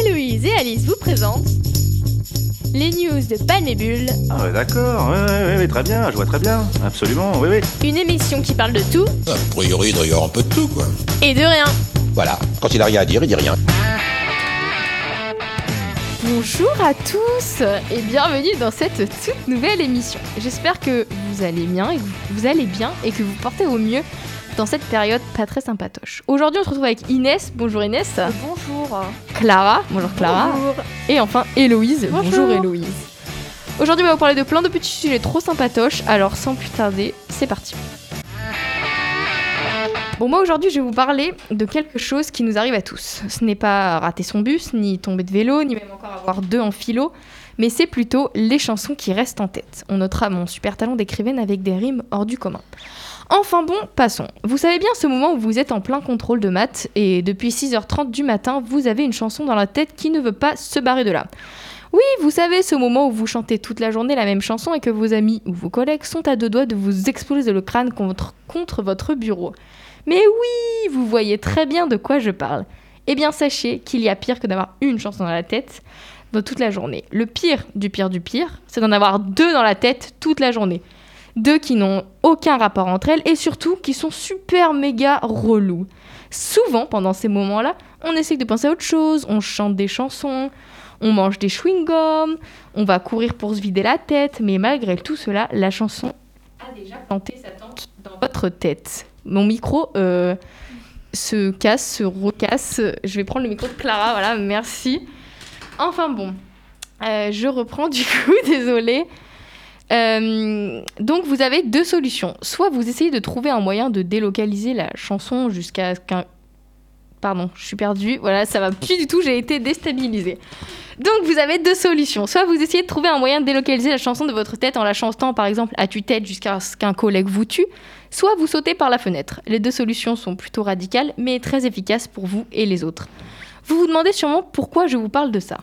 Héloïse et Alice vous présentent les news de Panébule, Ah ouais, d'accord, ouais, ouais, ouais, ouais, très bien, je vois très bien, absolument, oui, oui. une émission qui parle de tout A priori, il doit y avoir un peu de tout, quoi. et de rien. Voilà, quand il a rien à dire, il dit rien. Bonjour à tous et bienvenue dans cette toute nouvelle émission. J'espère que vous allez bien et que vous allez bien et que vous portez au mieux dans cette période pas très sympatoche. Aujourd'hui, on se retrouve avec Inès. Bonjour Inès. Bonjour. Clara. Bonjour Clara. Et enfin Héloïse. Bonjour. Héloïse. Aujourd'hui, on va vous parler de plein de petits sujets trop sympatoches. Alors, sans plus tarder, c'est parti. Bon, moi aujourd'hui, je vais vous parler de quelque chose qui nous arrive à tous. Ce n'est pas rater son bus, ni tomber de vélo, ni même encore avoir deux en philo, mais c'est plutôt les chansons qui restent en tête. On notera mon super talent d'écrivaine avec des rimes hors du commun. Enfin bon, passons. Vous savez bien ce moment où vous êtes en plein contrôle de maths et depuis 6h30 du matin, vous avez une chanson dans la tête qui ne veut pas se barrer de là. Oui, vous savez ce moment où vous chantez toute la journée la même chanson et que vos amis ou vos collègues sont à deux doigts de vous exploser le crâne contre, contre votre bureau. Mais oui, vous voyez très bien de quoi je parle. Eh bien, sachez qu'il y a pire que d'avoir une chanson dans la tête dans toute la journée. Le pire du pire du pire, c'est d'en avoir deux dans la tête toute la journée. Deux qui n'ont aucun rapport entre elles et surtout qui sont super méga relous. Souvent, pendant ces moments-là, on essaie de penser à autre chose, on chante des chansons, on mange des chewing-gums, on va courir pour se vider la tête, mais malgré tout cela, la chanson a déjà planté sa tente dans votre tête. Mon micro euh, se casse, se recasse. Je vais prendre le micro de Clara, voilà, merci. Enfin bon, Euh, je reprends du coup, désolée. Euh, donc vous avez deux solutions. Soit vous essayez de trouver un moyen de délocaliser la chanson jusqu'à ce qu'un... Pardon, je suis perdue. Voilà, ça va plus du tout, j'ai été déstabilisée. Donc vous avez deux solutions. Soit vous essayez de trouver un moyen de délocaliser la chanson de votre tête en la chantant par exemple à tue-tête jusqu'à ce qu'un collègue vous tue, soit vous sautez par la fenêtre. Les deux solutions sont plutôt radicales mais très efficaces pour vous et les autres. Vous vous demandez sûrement pourquoi je vous parle de ça.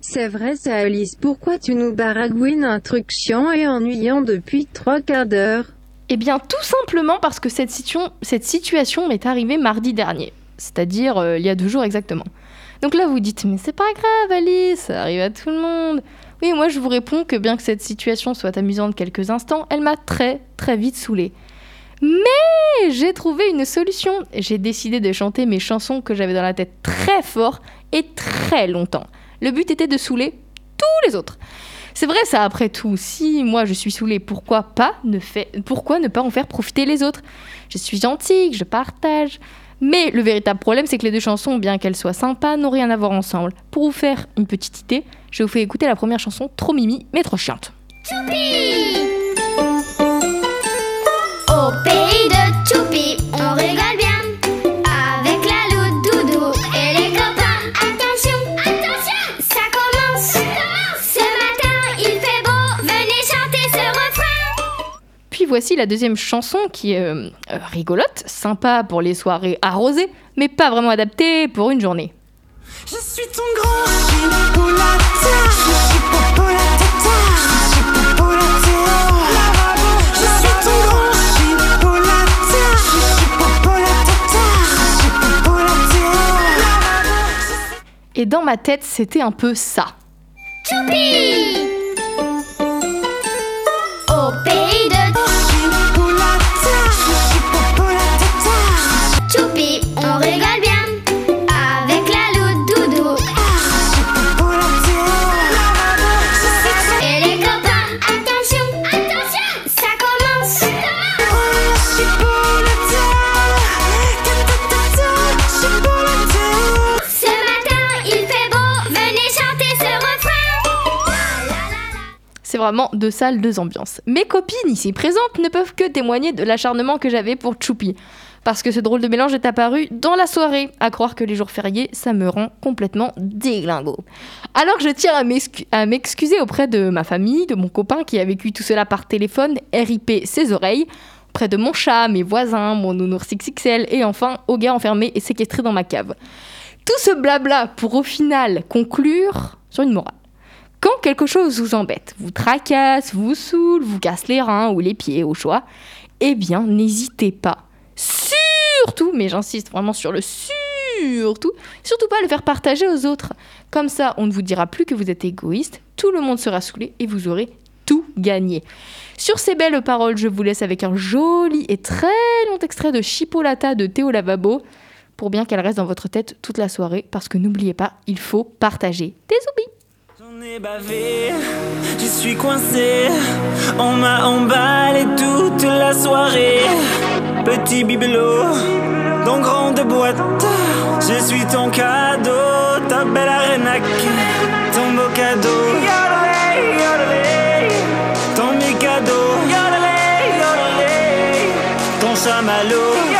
C'est vrai ça Alice, pourquoi tu nous baragouines un truc chiant et ennuyant depuis trois quarts d'heure? Eh bien, tout simplement parce que cette, situa- cette situation m'est arrivée mardi dernier, c'est-à-dire euh, il y a deux jours exactement. Donc là, vous dites, mais c'est pas grave, Alice, ça arrive à tout le monde. Oui, moi, je vous réponds que bien que cette situation soit amusante quelques instants, elle m'a très, très vite saoulée. Mais j'ai trouvé une solution. J'ai décidé de chanter mes chansons que j'avais dans la tête très fort et très longtemps. Le but était de saouler tous les autres. C'est vrai ça après tout. Si moi je suis saoulée, pourquoi pas ne fait... pourquoi ne pas en faire profiter les autres? Je suis gentille, je partage. Mais le véritable problème, c'est que les deux chansons, bien qu'elles soient sympas, n'ont rien à voir ensemble. Pour vous faire une petite idée, je vous fais écouter la première chanson, trop mimi, mais trop chiante. Au pays de on bien voici la deuxième chanson qui est euh, euh, rigolote, sympa pour les soirées arrosées, mais pas vraiment adaptée pour une journée. Je suis ton grand. Et dans ma tête, c'était un peu ça. Choupi vraiment deux salles, deux ambiances. Mes copines ici présentes ne peuvent que témoigner de l'acharnement que j'avais pour Choupi. Parce que ce drôle de mélange est apparu dans la soirée. À croire que les jours fériés, ça me rend complètement déglingo. Alors je tiens à m'excu- à m'excuser auprès de ma famille, de mon copain qui a vécu tout cela par téléphone, RIP ses oreilles, auprès de mon chat, mes voisins, mon nounours XXL et enfin au gars enfermé et séquestré dans ma cave. Tout ce blabla pour au final conclure sur une morale. Quand quelque chose vous embête, vous tracasse, vous saoule, vous casse les reins ou les pieds au choix, eh bien n'hésitez pas, surtout, mais j'insiste vraiment sur le surtout, surtout pas le faire partager aux autres. Comme ça, on ne vous dira plus que vous êtes égoïste, tout le monde sera saoulé et vous aurez tout gagné. Sur ces belles paroles, je vous laisse avec un joli et très long extrait de Chipolata de Théo Lavabo pour bien qu'elle reste dans votre tête toute la soirée parce que n'oubliez pas, il faut partager. Des J'en bavé, je suis coincé. On m'a emballé toute la soirée. Petit bibelot, dans grande boîte. Je suis ton cadeau, ta belle arénaque. Ton beau cadeau. Ton yodelé. Ton chamallow.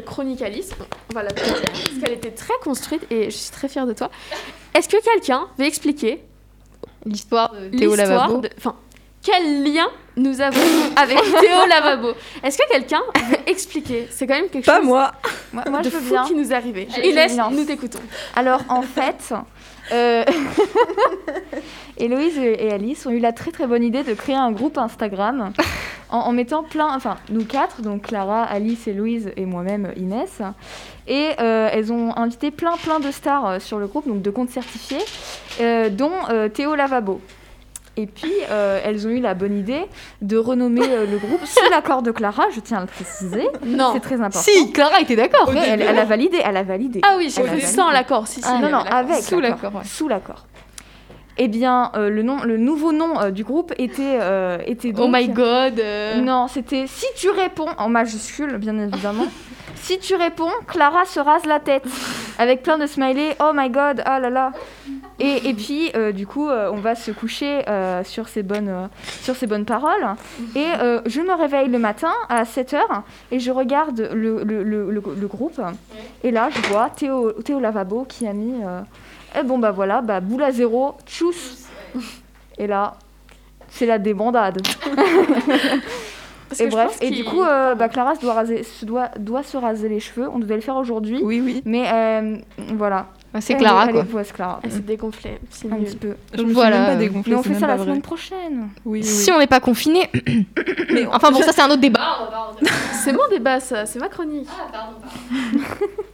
Pour cette petite chronique Alice. On va la parce qu'elle était très construite et je suis très fière de toi. Est-ce que quelqu'un veut expliquer L'histoire de Théo Lavabo. de- Enfin, quel lien nous avons avec Théo Lavabo? Est-ce que quelqu'un veut expliquer? C'est quand même quelque Pas chose moi. Moi, moi, de je veux bien. qui nous est arrivé. Allez, Inès, nous t'écoutons. Alors, en fait, euh, Héloïse et Alice ont eu la très très bonne idée de créer un groupe Instagram en, en mettant plein, enfin, nous quatre, donc Clara, Alice, Héloïse et moi-même Inès. Et euh, elles ont invité plein plein de stars euh, sur le groupe, donc de comptes certifiés, euh, dont Théo Lavabo. Et puis, euh, elles ont eu la bonne idée de renommer euh, le groupe sous l'accord de Clara, je tiens à le préciser. Non. C'est très important. Si, Clara était d'accord. Elle, elle a validé, elle a validé. Ah oui, j'ai validé. sans l'accord. Si, si, Ah, non, non, avec Sous l'accord. l'accord, ouais. Sous l'accord. Eh bien, euh, le, nom, le nouveau nom euh, du groupe était, euh, était donc... Oh my god. Non, c'était si tu réponds, en majuscule, bien évidemment. si tu réponds, Clara se rase la tête. Avec plein de smileys, oh my god, ah là là. Et, et puis, euh, du coup, euh, on va se coucher euh, sur, ces bonnes, euh, sur ces bonnes paroles. Et euh, je me réveille le matin à 7h et je regarde le, le- le- le- le groupe. Et là, je vois Théo, Théo Lavabo qui a mis. euh, eh bon, bah voilà, bah boule à zéro, tchuss. Et là, c'est la débandade. Et bref, et du coup, euh, bah, Clara se doit, raser, se doit, doit se raser les cheveux. On devait le faire aujourd'hui. Oui, oui. Mais euh, voilà. Bah, C'est Elle Clara est- quoi. elle Clara. Elle s'est dégonflée. C'est Un nul. petit peu. Je me suis Voilà. même pas dégonflée. Mais on fait ça la vrai. semaine prochaine. Oui, oui. Si on n'est pas confiné. Enfin bon, ça c'est un autre débat. C'est mon débat, ça. C'est ma chronique. Ah pardon, pardon.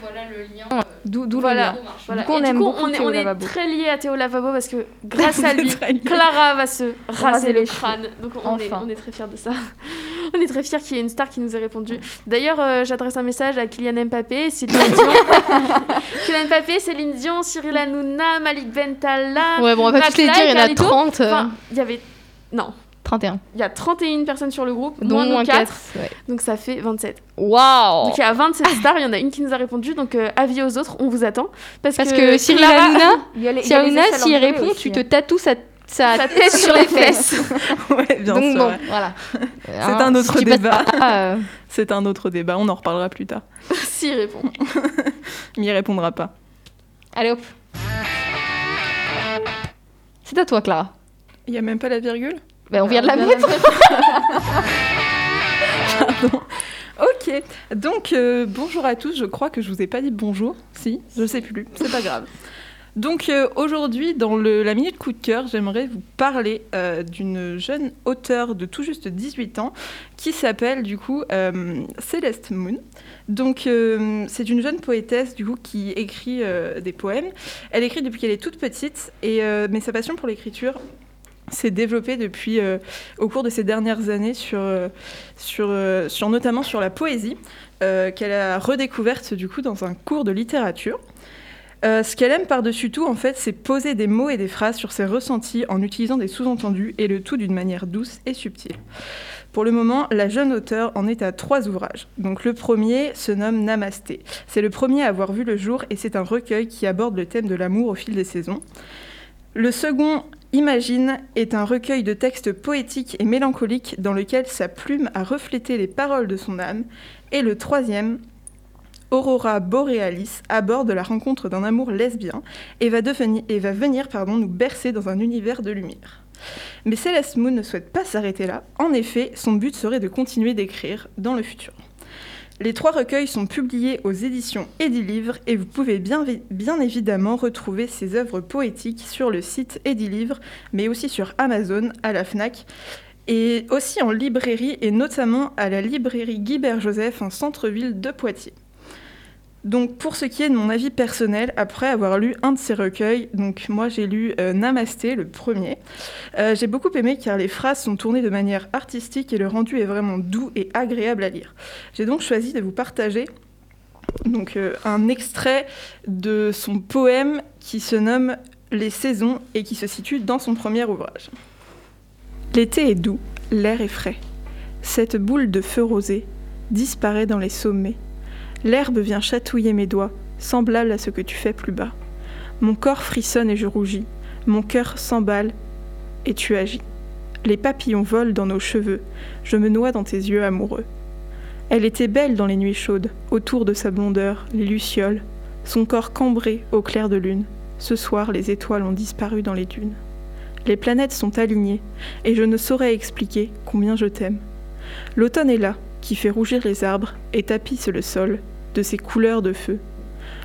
voilà le lien. D'où Voilà. le lien. Voilà. Du coup, on aime du coup, beaucoup on est, on est très liés à Théo Lavabo parce que grâce à lui. Clara va se raser le crâne. Donc on, est, Enfin. on est très fiers de ça. on est très fiers qu'il y ait une star qui nous ait répondu. D'ailleurs, euh, j'adresse un message à Kylian Mbappé, Céline Dion. Kylian Mbappé, Céline Dion, Cyril Hanouna, Malik Bentala. Ouais, bon, on va pas tous les dire, il y en a Carlito. 30. euh, Enfin, il y avait. Non. 31. Il y a 31 personnes sur le groupe, Dont moins nous moins 4, 4. Ouais. donc ça fait 27. Waouh Donc il y a 27 stars, il y en a une qui nous a répondu, donc euh, avis aux autres, on vous attend. Parce, Parce que Cyril Hanouna, les Hanouna, s'il répond, aussi, tu hein. te tatoues sa, sa Sa tête sur les fesses. Ouais, bien Donc sûr. bon, ouais. voilà. C'est un autre si débat. euh, C'est un autre débat, on en reparlera plus tard. S'il répond. Il n'y répondra pas. Allez hop. C'est à toi, Clara. Il n'y a même pas la virgule? Ben, on vient de la mettre. Ok, donc euh, bonjour à tous, je crois que je vous ai pas dit bonjour. Si, je sais plus, c'est pas grave. Donc euh, aujourd'hui, dans le- la minute coup de cœur, j'aimerais vous parler euh, d'une jeune auteure de tout juste 18 ans qui s'appelle du coup Céleste Moon. Donc c'est une jeune poétesse du coup qui écrit des poèmes. Elle écrit depuis qu'elle est toute petite, et, mais sa passion pour l'écriture s'est développée depuis euh, au cours de ces dernières années sur, euh, sur, euh, sur notamment sur la poésie qu'elle a redécouverte du coup dans un cours de littérature. Ce qu'elle aime par-dessus tout, en fait, c'est poser des mots et des phrases sur ses ressentis en utilisant des sous-entendus et le tout d'une manière douce et subtile. Pour le moment, la jeune auteure en est à trois ouvrages. Donc le premier se nomme Namasté. C'est le premier à avoir vu le jour et c'est un recueil qui aborde le thème de l'amour au fil des saisons. Le second, Imagine, est un recueil de textes poétiques et mélancoliques dans lequel sa plume a reflété les paroles de son âme. Et le troisième, Aurora Borealis, aborde la rencontre d'un amour lesbien et va, venir nous bercer dans un univers de lumière. Mais Celeste Moon ne souhaite pas s'arrêter là. En effet, son but serait de continuer d'écrire dans le futur. Les trois recueils sont publiés aux éditions Edilivre et vous pouvez bien, vi- bien évidemment retrouver ces œuvres poétiques sur le site Edilivre, mais aussi sur Amazon, à la FNAC, et aussi en librairie, et notamment à la librairie Guibert-Joseph en centre-ville de Poitiers. Donc pour ce qui est de mon avis personnel, après avoir lu un de ces recueils, donc moi j'ai lu euh, Namasté, le premier, euh, j'ai beaucoup aimé car les phrases sont tournées de manière artistique et le rendu est vraiment doux et agréable à lire. J'ai donc choisi de vous partager donc, euh, un extrait de son poème qui se nomme Les saisons et qui se situe dans son premier ouvrage. L'été est doux, l'air est frais. Cette boule de feu rosé disparaît dans les sommets. L'herbe vient chatouiller mes doigts, semblable à ce que tu fais plus bas. Mon corps frissonne et je rougis. Mon cœur s'emballe et tu agis. Les papillons volent dans nos cheveux. Je me noie dans tes yeux amoureux. Elle était belle dans les nuits chaudes, autour de sa blondeur, les lucioles, son corps cambré au clair de lune. Ce soir, les étoiles ont disparu dans les dunes. Les planètes sont alignées, et je ne saurais expliquer combien je t'aime. L'automne est là, qui fait rougir les arbres et tapisse le sol de ses couleurs de feu.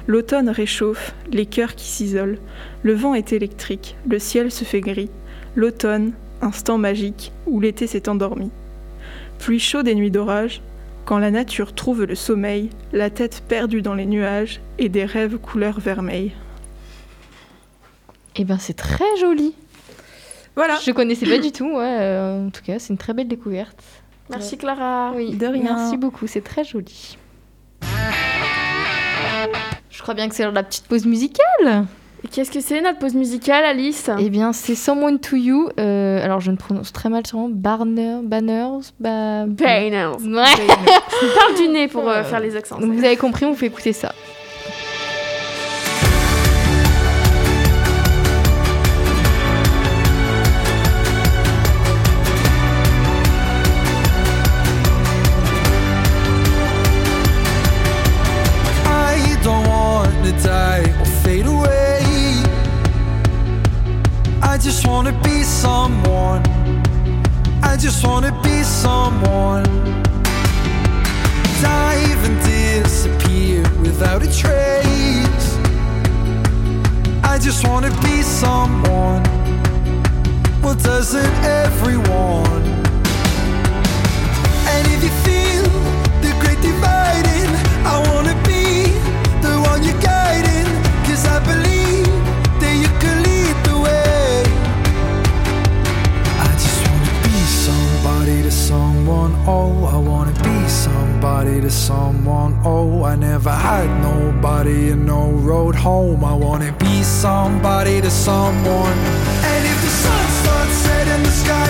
L'automne réchauffe les cœurs qui s'isolent. Le vent est électrique, le ciel se fait gris. L'automne, instant magique où l'été s'est endormi. Pluie chaude et nuit d'orage, quand la nature trouve le sommeil, la tête perdue dans les nuages et des rêves couleur vermeille. Eh ben c'est très joli. Voilà. Je connaissais pas du tout, ouais. euh, en tout cas, c'est une très belle découverte. Merci Clara. Oui, De rien. Merci beaucoup, c'est très joli. Je crois bien que c'est l'heure de la petite pause musicale. Et qu'est-ce que c'est notre pause musicale, Alice? Eh bien, c'est Someone to You. euh, alors, je ne prononce très mal sûrement. Barner, Banners, ba... Banners. Ouais. Parle du nez pour euh, faire les accents. Donc, vous avez compris, on vous fait écouter ça. Just want to be someone. Dive and disappear without a trace. I just want to be someone. Well, doesn't everyone? To someone. Oh, I never had nobody and no road home. I wanna be somebody to someone. And if the sun starts setting, the sky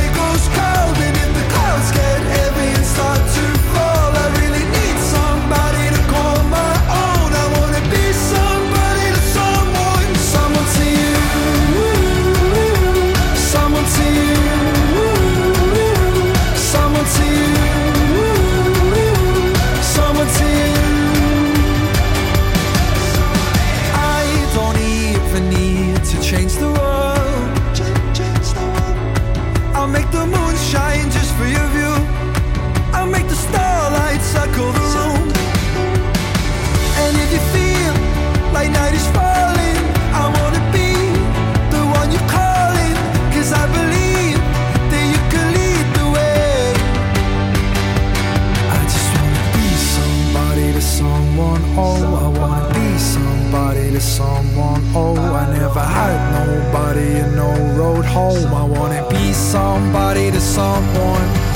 someone. Oh, I wanna be somebody to someone. Oh, I never had nobody and no road home. I wanna be somebody to someone.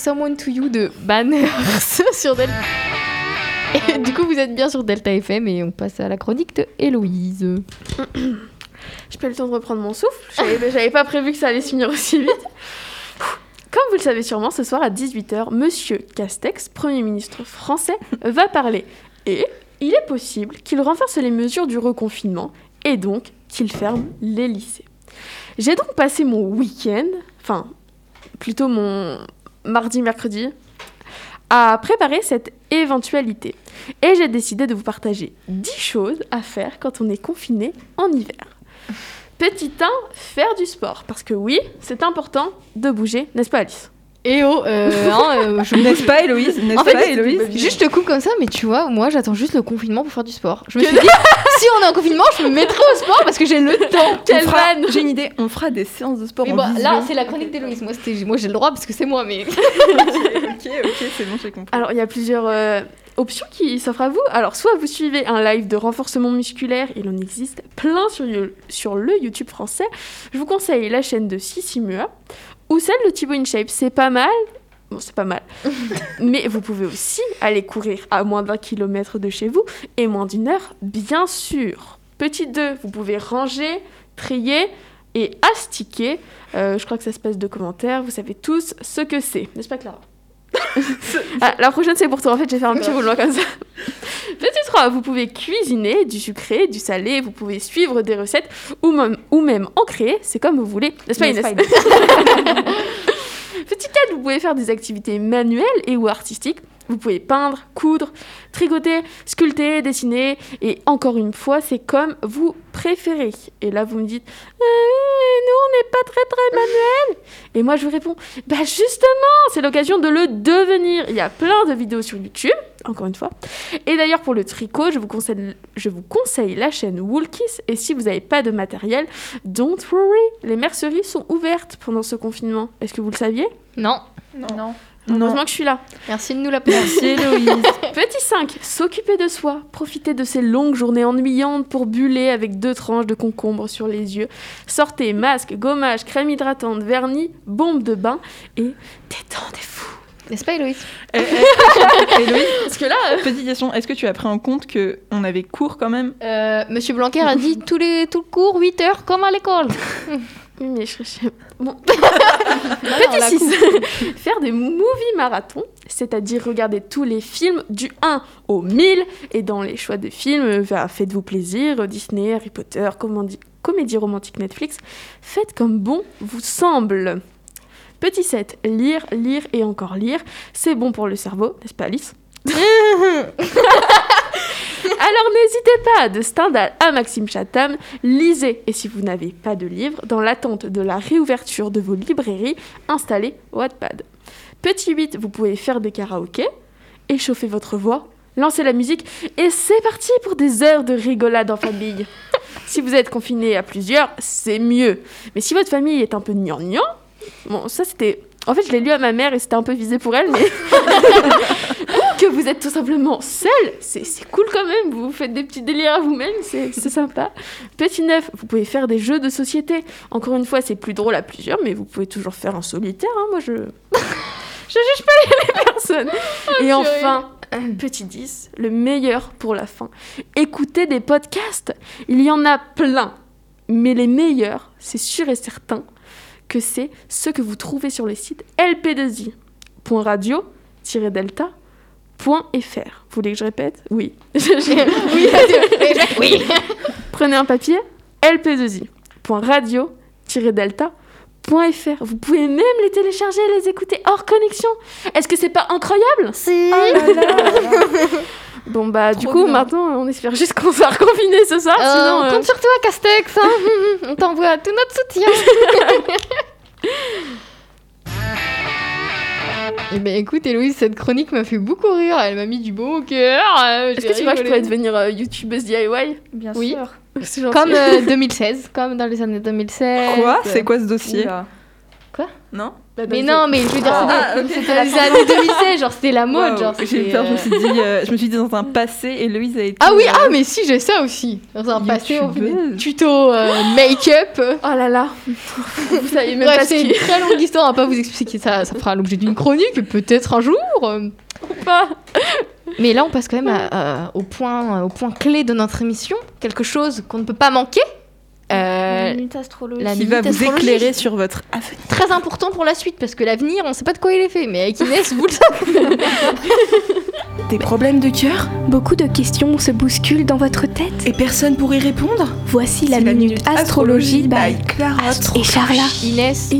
Someone to You de Banners sur Delta. Et du coup, vous êtes bien sur Delta FM et on passe à la chronique de Héloïse. Pas eu le temps de reprendre mon souffle. J'avais pas prévu que ça allait se finir aussi vite. Comme vous le savez sûrement, ce soir à 18h, Monsieur Castex, Premier ministre français, va parler. Et il est possible qu'il renforce les mesures du reconfinement et donc qu'il ferme les lycées. J'ai donc passé mon week-end, enfin plutôt mon mardi-mercredi, à préparer cette éventualité. Et j'ai décidé de vous partager 10 choses à faire quand on est confiné en hiver. Petit 1, faire du sport. Parce que oui, c'est important de bouger, n'est-ce pas Alice? Et oh, euh, hein, euh, je N'est-ce pas, Héloïse N'est-ce En fait, pas, Héloïse Juste je te coupe comme ça, mais tu vois, moi j'attends juste le confinement pour faire du sport. Je me suis dit, si on est en confinement, je me mettrai au sport parce que j'ai le temps. Quelle vanne J'ai une idée, on fera des séances de sport Mais en bon, visio. là, c'est la chronique d'Héloïse. Moi, c'était- moi j'ai le droit parce que c'est moi, mais. ok, ok, c'est bon, j'ai compris. Alors, il y a plusieurs euh, options qui s'offrent à vous. Alors, soit vous suivez un live de renforcement musculaire, il en existe plein sur, sur le YouTube français. Je vous conseille la chaîne de Sissi Mua ou celle de Thibaut InShape. C'est pas mal. Bon, c'est pas mal. Mais vous pouvez aussi aller courir à moins d'un kilomètre de chez vous et moins d'une heure, bien sûr. Petit 2, vous pouvez ranger, trier et astiquer. Euh, je crois que ça se passe de commentaires. Vous savez tous ce que c'est. N'est-ce pas, Clara? Ah, la prochaine, c'est pour toi. En fait, j'ai fait un petit roulement comme ça. Petit 3, vous pouvez cuisiner du sucré, du salé, vous pouvez suivre des recettes ou même, ou même en créer, c'est comme vous voulez. N'est-ce pas, N'est-ce Inès? Pas, Petit 4, vous pouvez faire des activités manuelles et ou artistiques. Vous pouvez peindre, coudre, tricoter, sculpter, dessiner. Et encore une fois, c'est comme vous préférez. Et là, vous me dites, oui, nous, on n'est pas très très manuel. Et moi, je vous réponds, bah justement, c'est l'occasion de le devenir. Il y a plein de vidéos sur YouTube, encore une fois. Et d'ailleurs, pour le tricot, je vous conseille, je vous conseille la chaîne Woolkiss. Et si vous n'avez pas de matériel, don't worry, les merceries sont ouvertes pendant ce confinement. Est-ce que vous le saviez? Non. Non. Heureusement que je suis là. Merci de nous la Merci, Héloïse. Petit 5, s'occuper de soi. Profitez de ces longues journées ennuyantes pour buller avec deux tranches de concombre sur les yeux. Sortez masque, gommage, crème hydratante, vernis, bombe de bain et détendez-vous. N'est-ce pas, Héloïse? Eh, eh, Héloïse, Parce que là, euh, petite question, est-ce que tu as pris en compte que on avait cours quand même? Euh, Monsieur Blanquer a dit tous les, tout le cours, 8 heures, comme à l'école. oui, mais je, Bon. Petit 6, faire des movie marathons, c'est-à-dire regarder tous les films du 1 au 1000 et dans les choix de films, euh, bah, faites-vous plaisir, Disney, Harry Potter, comédie, comédie romantique Netflix, faites comme bon vous semble. Petit 7, lire, lire et encore lire, c'est bon pour le cerveau, n'est-ce pas Alice? Alors n'hésitez pas de Stendhal à Maxime Chatham, lisez et si vous n'avez pas de livre, dans l'attente de la réouverture de vos librairies, installez Wattpad. Petit 8, vous pouvez faire des karaokés, échauffer votre voix, lancer la musique et c'est parti pour des heures de rigolade en famille. si vous êtes confiné à plusieurs, c'est mieux. Mais si votre famille est un peu gnangnan, bon ça c'était... En fait je l'ai lu à ma mère et c'était un peu visé pour elle, mais... Que vous êtes tout simplement seul, c'est cool quand même, vous faites des petits délires à vous-même, c'est sympa. Petit neuf, vous pouvez faire des jeux de société. Encore une fois, c'est plus drôle à plusieurs, mais vous pouvez toujours faire en solitaire, hein, moi je... je juge pas les, personnes. Et enfin, petit 10, le meilleur pour la fin. Écoutez des podcasts, il y en a plein, mais les meilleurs, c'est sûr et certain que c'est ceux que vous trouvez sur le site lp2i.radio-delta.fr. Vous voulez que je répète? Oui. oui, Oui. Prenez un papier, lp2i.radio-delta.fr. Vous pouvez même les télécharger et les écouter hors connexion. Est-ce que c'est pas incroyable? Si. Bon bah du coup bien. maintenant on espère juste qu'on sera reconfiné ce soir. Euh, sinon, on euh, compte sur toi, Castex. hein. on t'envoie tout notre soutien. Eh ben écoute Héloïse, cette chronique m'a fait beaucoup rire, elle m'a mis du bon au cœur. euh, Est-ce que tu vois que je pourrais devenir euh, youtubeuse DIY Bien Oui. sûr. C'est gentil. Comme euh, 2016, comme dans les années 2016. Quoi? C'est quoi ce dossier? Oula. Non? Mais non, mais je veux dire, Ah, c'était c'était les années 2016, genre c'était la mode. Genre, J'ai peur, je me euh, suis dit, euh, je me suis dit dans un passé, Héloïse a été. Ah oui, euh, ah mais si, j'ai ça aussi. Dans un passé, on fait des tutos euh, make-up. Oh là là. Vous savez même Bref, pas ce c'est qui une très longue histoire, on va pas vous expliquer ça, ça fera l'objet d'une chronique, peut-être un jour. euh. pas. Mais là, on passe quand même à- à- au, point, au point clé de notre émission, quelque chose qu'on ne peut pas manquer. Euh, Minute astrologie. la Qui minute va vous astrologie. éclairer sur votre avenir. Très important pour la suite, parce que l'avenir, on sait pas de quoi il est fait, mais avec Inès, vous le savez. Des problèmes de cœur? Beaucoup de questions se bousculent dans votre tête. et personne pour y répondre? Voici la C'est minute astrologie by Clara et Charla. Inès,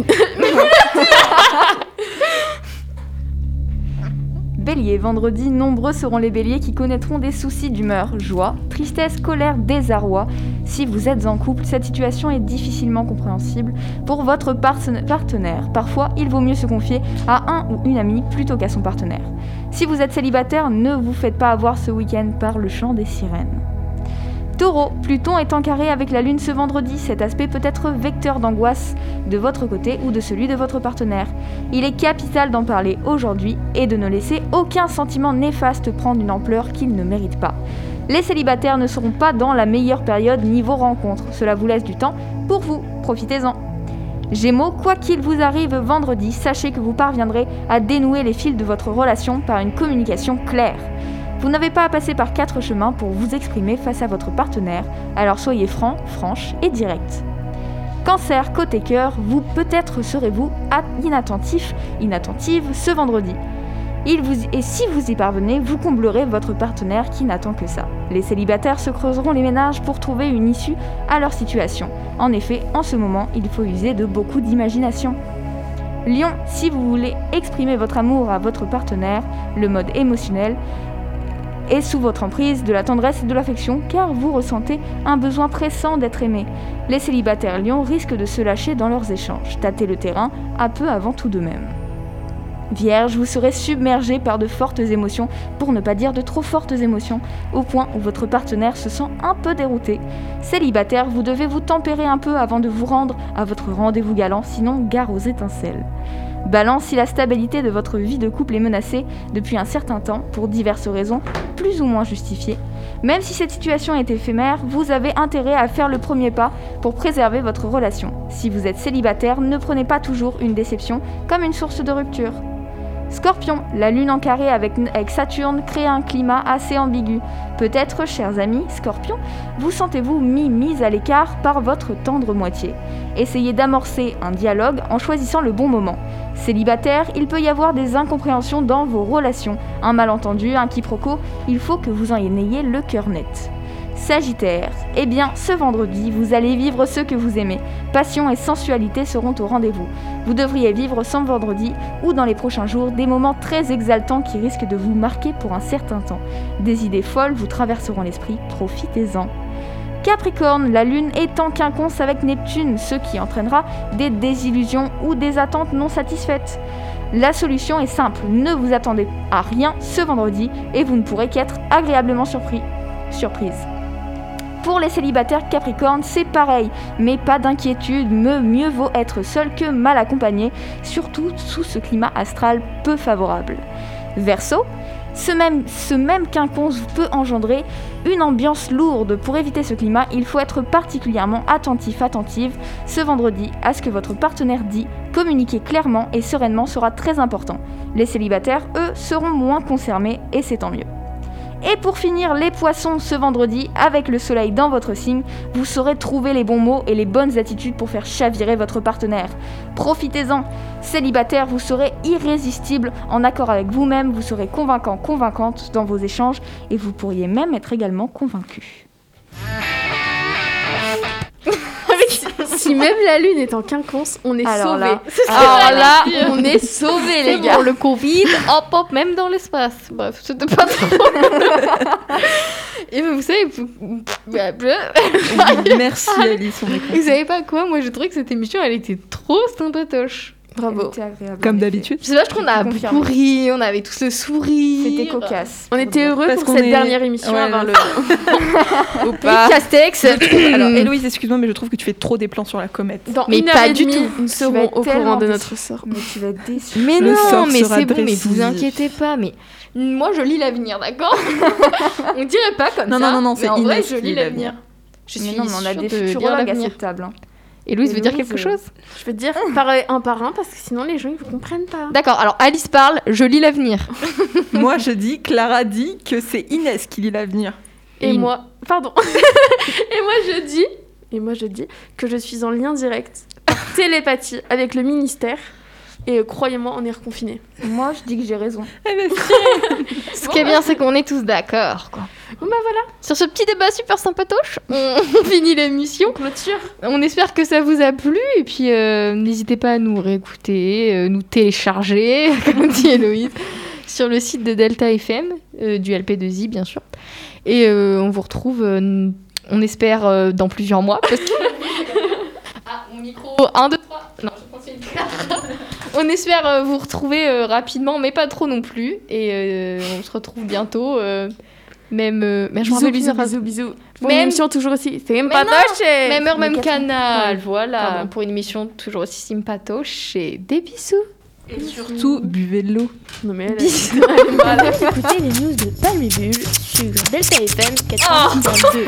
Bélier, vendredi, nombreux seront les béliers qui connaîtront des soucis d'humeur, joie, tristesse, colère, désarroi. Si vous êtes en couple, cette situation est difficilement compréhensible pour votre parten- partenaire. Parfois, il vaut mieux se confier à un ou une amie plutôt qu'à son partenaire. Si vous êtes célibataire, ne vous faites pas avoir ce week-end par le chant des sirènes. Taureau, Pluton est en carré avec la Lune ce vendredi. Cet aspect peut être vecteur d'angoisse de votre côté ou de celui de votre partenaire. Il est capital d'en parler aujourd'hui et de ne laisser aucun sentiment néfaste prendre une ampleur qu'il ne mérite pas. Les célibataires ne seront pas dans la meilleure période niveau rencontre. Cela vous laisse du temps pour vous. Profitez-en. Gémeaux, quoi qu'il vous arrive vendredi, sachez que vous parviendrez à dénouer les fils de votre relation par une communication claire. Vous n'avez pas à passer par quatre chemins pour vous exprimer face à votre partenaire, alors soyez franc, franche et direct. Cancer, côté cœur, vous peut-être serez-vous at- inattentif, inattentive ce vendredi. Et si vous y parvenez, vous comblerez votre partenaire qui n'attend que ça. Les célibataires se creuseront les ménages pour trouver une issue à leur situation. En effet, en ce moment, il faut user de beaucoup d'imagination. Lion, si vous voulez exprimer votre amour à votre partenaire, le mode émotionnel est sous votre emprise de la tendresse et de l'affection car vous ressentez un besoin pressant d'être aimé. Les célibataires lions risquent de se lâcher dans leurs échanges, tâter le terrain un peu avant tout de même. Vierge, vous serez submergé par de fortes émotions, pour ne pas dire de trop fortes émotions, au point où votre partenaire se sent un peu dérouté. Célibataire, vous devez vous tempérer un peu avant de vous rendre à votre rendez-vous galant, sinon gare aux étincelles. Balance, si la stabilité de votre vie de couple est menacée depuis un certain temps, pour diverses raisons, plus ou moins justifiées, même si cette situation est éphémère, vous avez intérêt à faire le premier pas pour préserver votre relation. Si vous êtes célibataire, ne prenez pas toujours une déception comme une source de rupture. Scorpion, la lune en carré avec, Saturne crée un climat assez ambigu. Peut-être, chers amis Scorpion, vous sentez-vous mis, mis à l'écart par votre tendre moitié? Essayez d'amorcer un dialogue en choisissant le bon moment. Célibataire, il peut y avoir des incompréhensions dans vos relations, un malentendu, un quiproquo, il faut que vous en ayez le cœur net. Sagittaire, eh bien, ce vendredi, vous allez vivre ce que vous aimez. Passion et sensualité seront au rendez-vous. Vous devriez vivre ce vendredi ou dans les prochains jours des moments très exaltants qui risquent de vous marquer pour un certain temps. Des idées folles vous traverseront l'esprit, profitez-en. Capricorne, la Lune est en quinconce avec Neptune, ce qui entraînera des désillusions ou des attentes non satisfaites. La solution est simple, ne vous attendez à rien ce vendredi et vous ne pourrez qu'être agréablement surpris. Surprise. Pour les célibataires Capricorne, c'est pareil, mais pas d'inquiétude, mieux vaut être seul que mal accompagné, surtout sous ce climat astral peu favorable. Verseau, ce même, ce même quinconce peut engendrer une ambiance lourde. Pour éviter ce climat, il faut être particulièrement attentif, attentive ce vendredi à ce que votre partenaire dit. Communiquer clairement et sereinement sera très important. Les célibataires, eux, seront moins concernés et c'est tant mieux. Et pour finir, les poissons, ce vendredi, avec le soleil dans votre signe, vous saurez trouver les bons mots et les bonnes attitudes pour faire chavirer votre partenaire. Profitez-en. Célibataire, vous serez irrésistible, en accord avec vous-même, vous serez convaincant, convaincante dans vos échanges et vous pourriez même être également convaincu. Si même la lune est en quinconce, on est Alors sauvé. là- Alors là, on est sauvés, les gars. bon, le Covid, hop hop, même dans l'espace. Bref, c'était pas trop. Et vous savez, Merci Alice, on est vous savez pas quoi Moi, je trouvais que cette émission, elle était trop sympatoche. Bravo. Comme d'habitude. Je sais pas, je trouve qu'on a beaucoup ri, on avait tous le sourire. C'était cocasse. On était heureux Parce pour qu'on cette est- dernière émission Ouais, avoir ouais. le. Ou pas. Castex. Alors, Héloïse, excuse-moi, mais je trouve que tu fais trop des plans sur la comète. Dans Mais pas du tout. nous serons au courant de notre sort. Mais tu vas être déçu. Mais Le non, mais c'est bon, mais vous inquiétez pas, mais moi je lis l'avenir, d'accord On dirait pas comme Non, ça. non, non, non, c'est en vrai je lis l'avenir. Je Mais suis non, mais on a sûre des futurologues à Et Louise veut dire quelque euh, chose Je veux dire par un par un parce que sinon les gens ils vous comprennent pas. D'accord, alors Alice parle, je lis l'avenir. Moi, je dis, Clara dit que c'est Inès qui lit l'avenir. Et Et moi, pardon. et moi je dis, et moi je dis que je suis en lien direct par télépathie avec le ministère. Et euh, croyez-moi, on est reconfinés. Moi, je dis que j'ai raison. Eh ben, Ce qui est bien, c'est qu'on est tous d'accord, quoi. Bah voilà, Sur ce petit débat super sympatoche, on, finit l'émission. clôture. On espère que ça vous a plu et puis euh, n'hésitez pas à nous réécouter, euh, nous télécharger, comme dit Héloïse, sur le site de Delta FM, euh, du LP2I bien sûr. Et on vous retrouve, on espère, dans plusieurs mois. parce que- ah, mon micro 1, 2, 3. Non, je pense une On espère vous retrouver rapidement, mais pas trop non plus. Et on se retrouve bientôt. Euh, même, euh, mais je me Bisous, bisous, bisous, bisous. Pour Même- une émission toujours aussi. C'est Mais. Même heure, même canal, Ouais. voilà, Pardon. pour une émission toujours aussi sympatoche et des bisous. Et surtout, buvez de l'eau. Non mais elle, Bisous. Écoutez les news de Palme Bulle sur Delta FM 92.